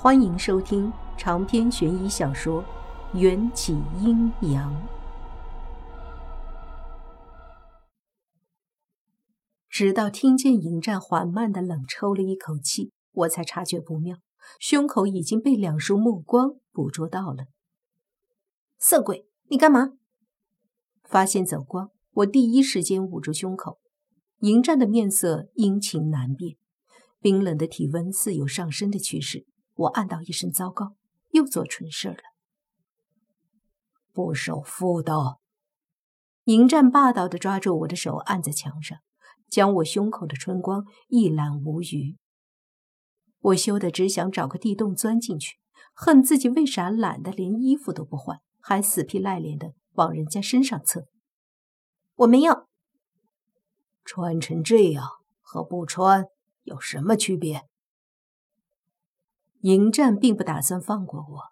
欢迎收听长篇悬疑小说《缘起阴阳》。直到听见迎战缓慢的冷抽了一口气，我才察觉不妙，胸口已经被两束目光捕捉到了。色鬼，你干嘛？发现走光，我第一时间捂住胸口。迎战的面色阴晴难辨，冰冷的体温似有上升的趋势。我暗道一声糟糕，又做蠢事了。不守妇道！迎战霸道的抓住我的手，按在墙上，将我胸口的春光一览无余。我羞得只想找个地洞钻进去，恨自己为啥懒得连衣服都不换，还死皮赖脸的往人家身上蹭。我没有穿成这样和不穿有什么区别？迎战并不打算放过我，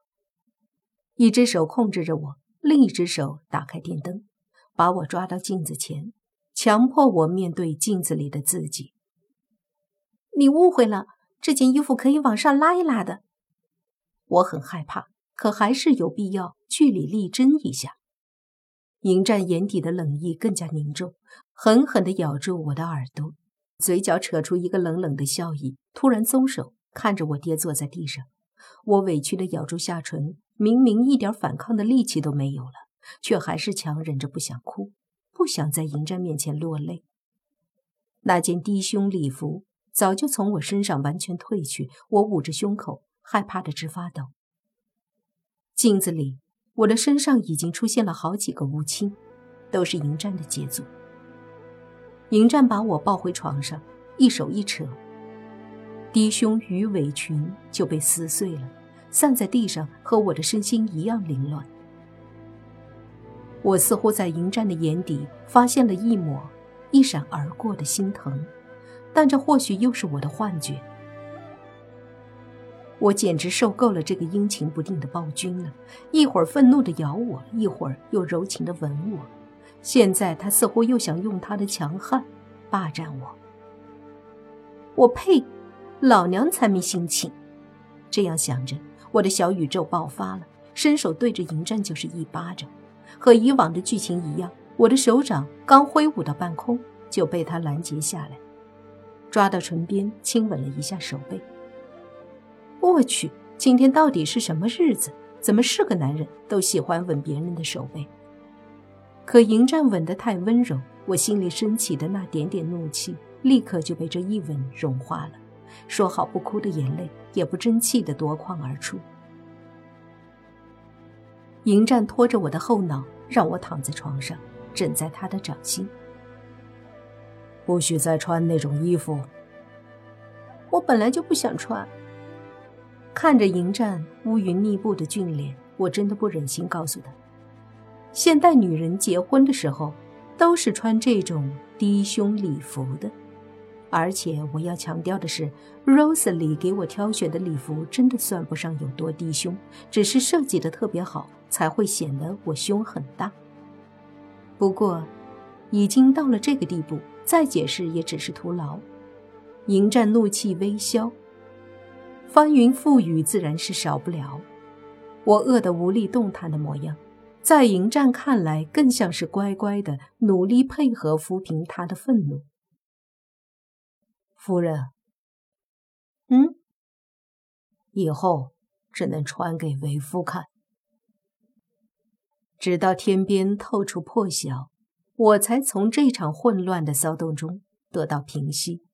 一只手控制着我，另一只手打开电灯，把我抓到镜子前，强迫我面对镜子里的自己。你误会了，这件衣服可以往上拉一拉的。我很害怕，可还是有必要据理力争一下。迎战眼底的冷意更加凝重，狠狠地咬住我的耳朵，嘴角扯出一个冷冷的笑意，突然松手。看着我爹坐在地上，我委屈地咬住下唇，明明一点反抗的力气都没有了，却还是强忍着不想哭，不想在迎战面前落泪。那件低胸礼服早就从我身上完全褪去，我捂着胸口，害怕的直发抖。镜子里，我的身上已经出现了好几个乌青，都是迎战的杰作。迎战把我抱回床上，一手一扯。低胸鱼尾裙就被撕碎了，散在地上，和我的身心一样凌乱。我似乎在迎战的眼底发现了一抹一闪而过的心疼，但这或许又是我的幻觉。我简直受够了这个阴晴不定的暴君了，一会儿愤怒地咬我，一会儿又柔情地吻我，现在他似乎又想用他的强悍霸占我。我呸！老娘才没心情。这样想着，我的小宇宙爆发了，伸手对着迎战就是一巴掌。和以往的剧情一样，我的手掌刚挥舞到半空，就被他拦截下来，抓到唇边亲吻了一下手背。我去，今天到底是什么日子？怎么是个男人都喜欢吻别人的手背？可迎战吻得太温柔，我心里升起的那点点怒气，立刻就被这一吻融化了。说好不哭的眼泪也不争气的夺眶而出。迎战拖着我的后脑，让我躺在床上，枕在他的掌心。不许再穿那种衣服。我本来就不想穿。看着迎战乌云密布的俊脸，我真的不忍心告诉他，现代女人结婚的时候都是穿这种低胸礼服的。而且我要强调的是，Rosely 给我挑选的礼服真的算不上有多低胸，只是设计的特别好，才会显得我胸很大。不过，已经到了这个地步，再解释也只是徒劳。迎战怒气微消，翻云覆雨自然是少不了。我饿得无力动弹的模样，在迎战看来更像是乖乖的努力配合抚平他的愤怒。夫人，嗯，以后只能穿给为夫看。直到天边透出破晓，我才从这场混乱的骚动中得到平息。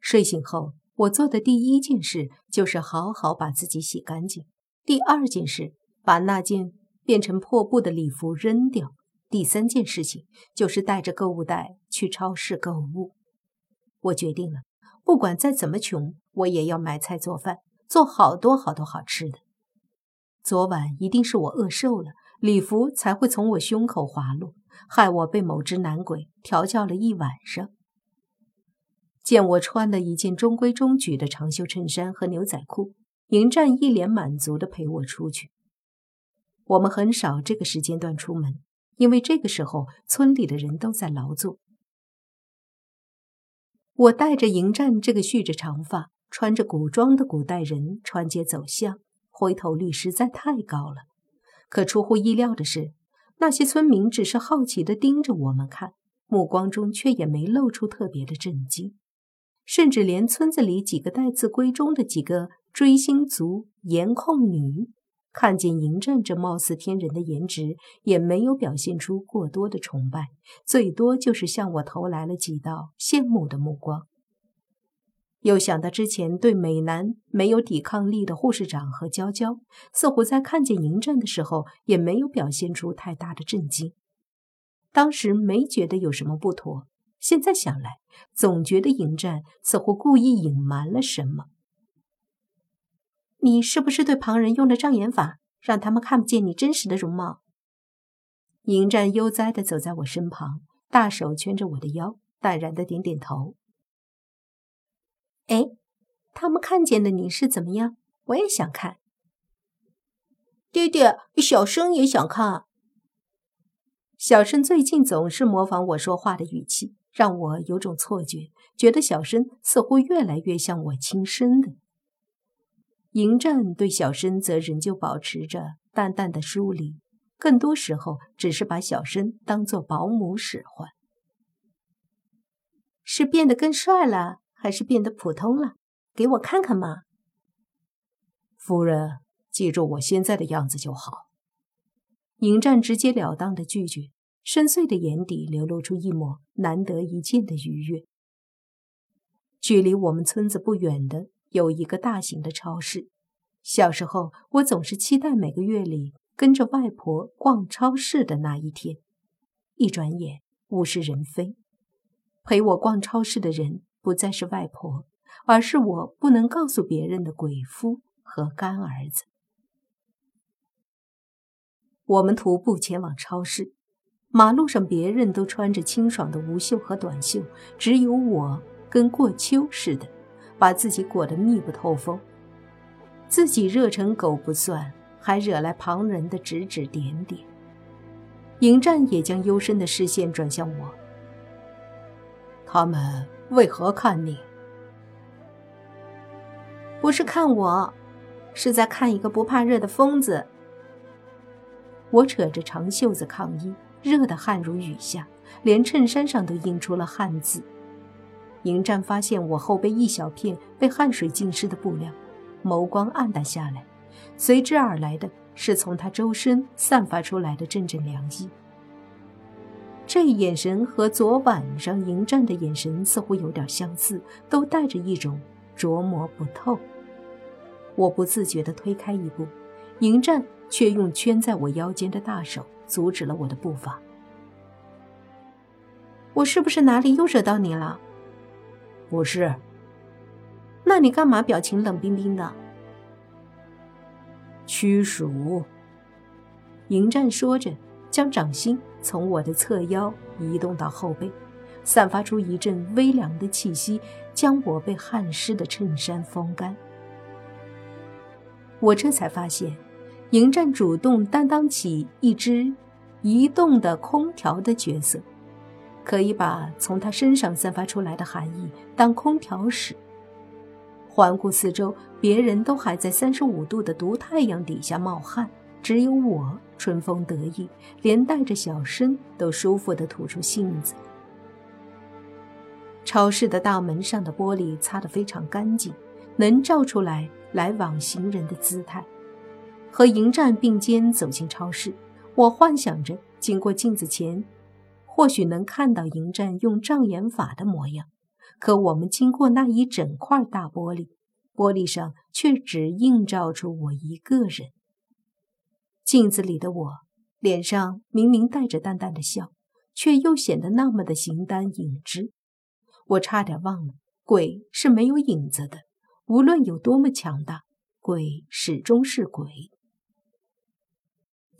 睡醒后，我做的第一件事就是好好把自己洗干净；第二件事，把那件变成破布的礼服扔掉；第三件事情就是带着购物袋去超市购物。我决定了，不管再怎么穷，我也要买菜做饭，做好多好多好吃的。昨晚一定是我饿瘦了，礼服才会从我胸口滑落，害我被某只男鬼调教了一晚上。见我穿了一件中规中矩的长袖衬衫和牛仔裤，迎战一脸满足地陪我出去。我们很少这个时间段出门，因为这个时候村里的人都在劳作。我带着迎战这个蓄着长发、穿着古装的古代人穿街走巷，回头率实在太高了。可出乎意料的是，那些村民只是好奇地盯着我们看，目光中却也没露出特别的震惊，甚至连村子里几个待字闺中的几个追星族颜控女，看见迎战这貌似天人的颜值，也没有表现出过多的崇拜，最多就是向我投来了几道羡慕的目光。又想到之前对美男没有抵抗力的护士长和娇娇，似乎在看见迎战的时候也没有表现出太大的震惊。当时没觉得有什么不妥，现在想来，总觉得迎战似乎故意隐瞒了什么。你是不是对旁人用了障眼法，让他们看不见你真实的容貌？迎战悠哉地走在我身旁，大手圈着我的腰，淡然的点点头。哎，他们看见的你是怎么样？我也想看。爹爹，小生也想看。小生最近总是模仿我说话的语气，让我有种错觉，觉得小生似乎越来越像我亲生的。迎战对小生则仍旧保持着淡淡的疏离，更多时候只是把小生当做保姆使唤。是变得更帅了？还是变得普通了，给我看看嘛。夫人，记住我现在的样子就好。迎战直截了当的拒绝，深邃的眼底流露出一抹难得一见的愉悦。距离我们村子不远的有一个大型的超市。小时候，我总是期待每个月里跟着外婆逛超市的那一天。一转眼，物是人非，陪我逛超市的人。不再是外婆，而是我不能告诉别人的鬼夫和干儿子。我们徒步前往超市，马路上别人都穿着清爽的无袖和短袖，只有我跟过秋似的，把自己裹得密不透风。自己热成狗不算，还惹来旁人的指指点点。迎战也将幽深的视线转向我，他们。为何看你？不是看我，是在看一个不怕热的疯子。我扯着长袖子抗议，热得汗如雨下，连衬衫上都印出了汗渍。迎战发现我后背一小片被汗水浸湿的布料，眸光暗淡下来，随之而来的是从他周身散发出来的阵阵凉意。这眼神和昨晚上迎战的眼神似乎有点相似，都带着一种琢磨不透。我不自觉地推开一步，迎战却用圈在我腰间的大手阻止了我的步伐。我是不是哪里又惹到你了？不是。那你干嘛表情冷冰冰的？屈辱。迎战说着。将掌心从我的侧腰移动到后背，散发出一阵微凉的气息，将我被汗湿的衬衫风干。我这才发现，迎战主动担当起一只移动的空调的角色，可以把从他身上散发出来的寒意当空调使。环顾四周，别人都还在三十五度的毒太阳底下冒汗。只有我春风得意，连带着小身都舒服地吐出信子。超市的大门上的玻璃擦得非常干净，能照出来来往行人的姿态。和迎战并肩走进超市，我幻想着经过镜子前，或许能看到迎战用障眼法的模样。可我们经过那一整块大玻璃，玻璃上却只映照出我一个人。镜子里的我，脸上明明带着淡淡的笑，却又显得那么的形单影只。我差点忘了，鬼是没有影子的，无论有多么强大，鬼始终是鬼。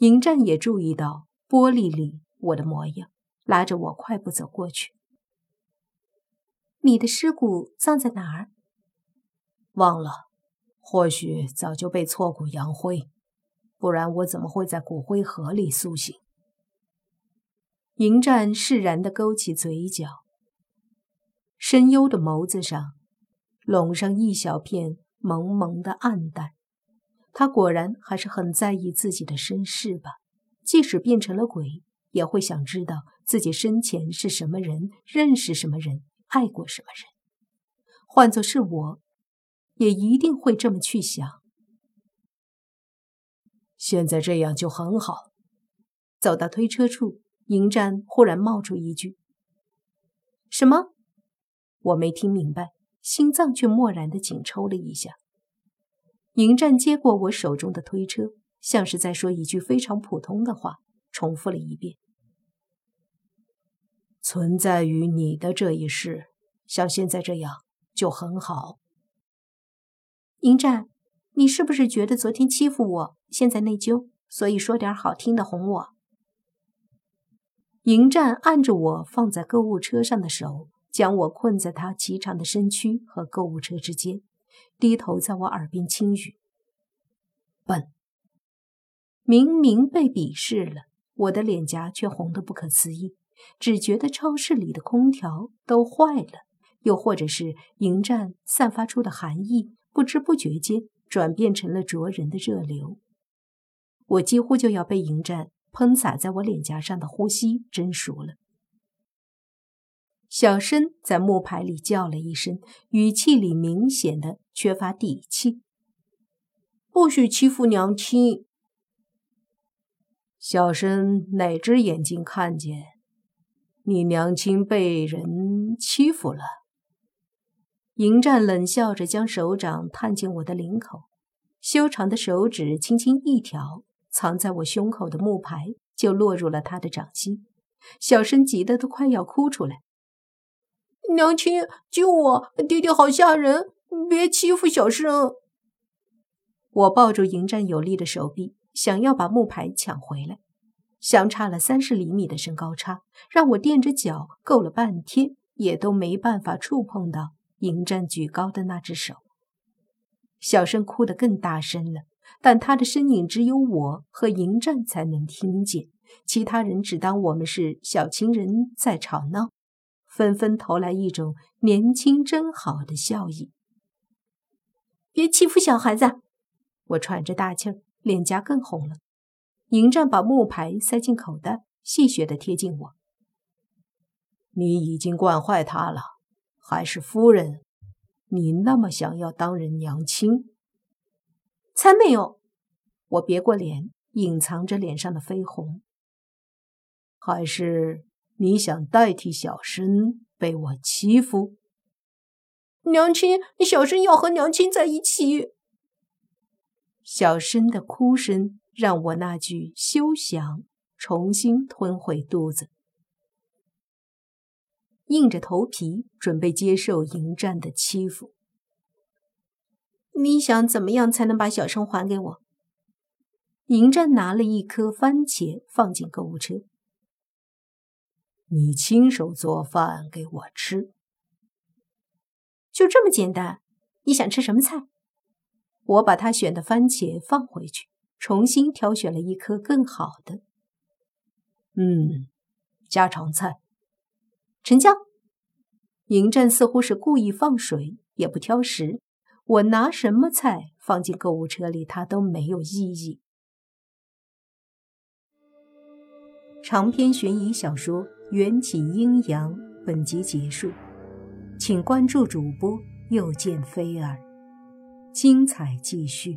迎战也注意到玻璃里我的模样，拉着我快步走过去。你的尸骨葬在哪儿？忘了，或许早就被挫骨扬灰。不然我怎么会在骨灰盒里苏醒？迎战释然地勾起嘴角，深幽的眸子上笼上一小片蒙蒙的暗淡。他果然还是很在意自己的身世吧？即使变成了鬼，也会想知道自己生前是什么人，认识什么人，爱过什么人。换作是我，也一定会这么去想。现在这样就很好。走到推车处，迎战忽然冒出一句：“什么？”我没听明白，心脏却蓦然的紧抽了一下。迎战接过我手中的推车，像是在说一句非常普通的话，重复了一遍：“存在于你的这一世，像现在这样。”就很好，迎战，你是不是觉得昨天欺负我，现在内疚，所以说点好听的哄我？迎战按着我放在购物车上的手，将我困在他颀长的身躯和购物车之间，低头在我耳边轻语：“笨。”明明被鄙视了，我的脸颊却红得不可思议，只觉得超市里的空调都坏了。又或者是迎战散发出的寒意，不知不觉间转变成了灼人的热流。我几乎就要被迎战喷洒在我脸颊上的呼吸蒸熟了。小申在木牌里叫了一声，语气里明显的缺乏底气：“不许欺负娘亲！”小生哪只眼睛看见你娘亲被人欺负了？迎战冷笑着，将手掌探进我的领口，修长的手指轻轻一挑，藏在我胸口的木牌就落入了他的掌心。小生急得都快要哭出来：“娘亲，救我！爹爹好吓人，别欺负小生！”我抱住迎战有力的手臂，想要把木牌抢回来。相差了三十厘米的身高差，让我垫着脚够了半天，也都没办法触碰到。迎战举高的那只手，小声哭得更大声了，但他的身影只有我和迎战才能听见，其他人只当我们是小情人在吵闹，纷纷投来一种年轻真好的笑意。别欺负小孩子！我喘着大气儿，脸颊更红了。迎战把木牌塞进口袋，戏谑地贴近我：“你已经惯坏他了。”还是夫人，你那么想要当人娘亲？才没有！我别过脸，隐藏着脸上的绯红。还是你想代替小生被我欺负？娘亲，小生要和娘亲在一起。小生的哭声让我那句休想重新吞回肚子。硬着头皮准备接受迎战的欺负。你想怎么样才能把小生还给我？迎战拿了一颗番茄放进购物车。你亲手做饭给我吃，就这么简单？你想吃什么菜？我把他选的番茄放回去，重新挑选了一颗更好的。嗯，家常菜。成交。嬴政似乎是故意放水，也不挑食。我拿什么菜放进购物车里，他都没有异议。长篇悬疑小说《缘起阴阳》本集结束，请关注主播，又见菲儿，精彩继续。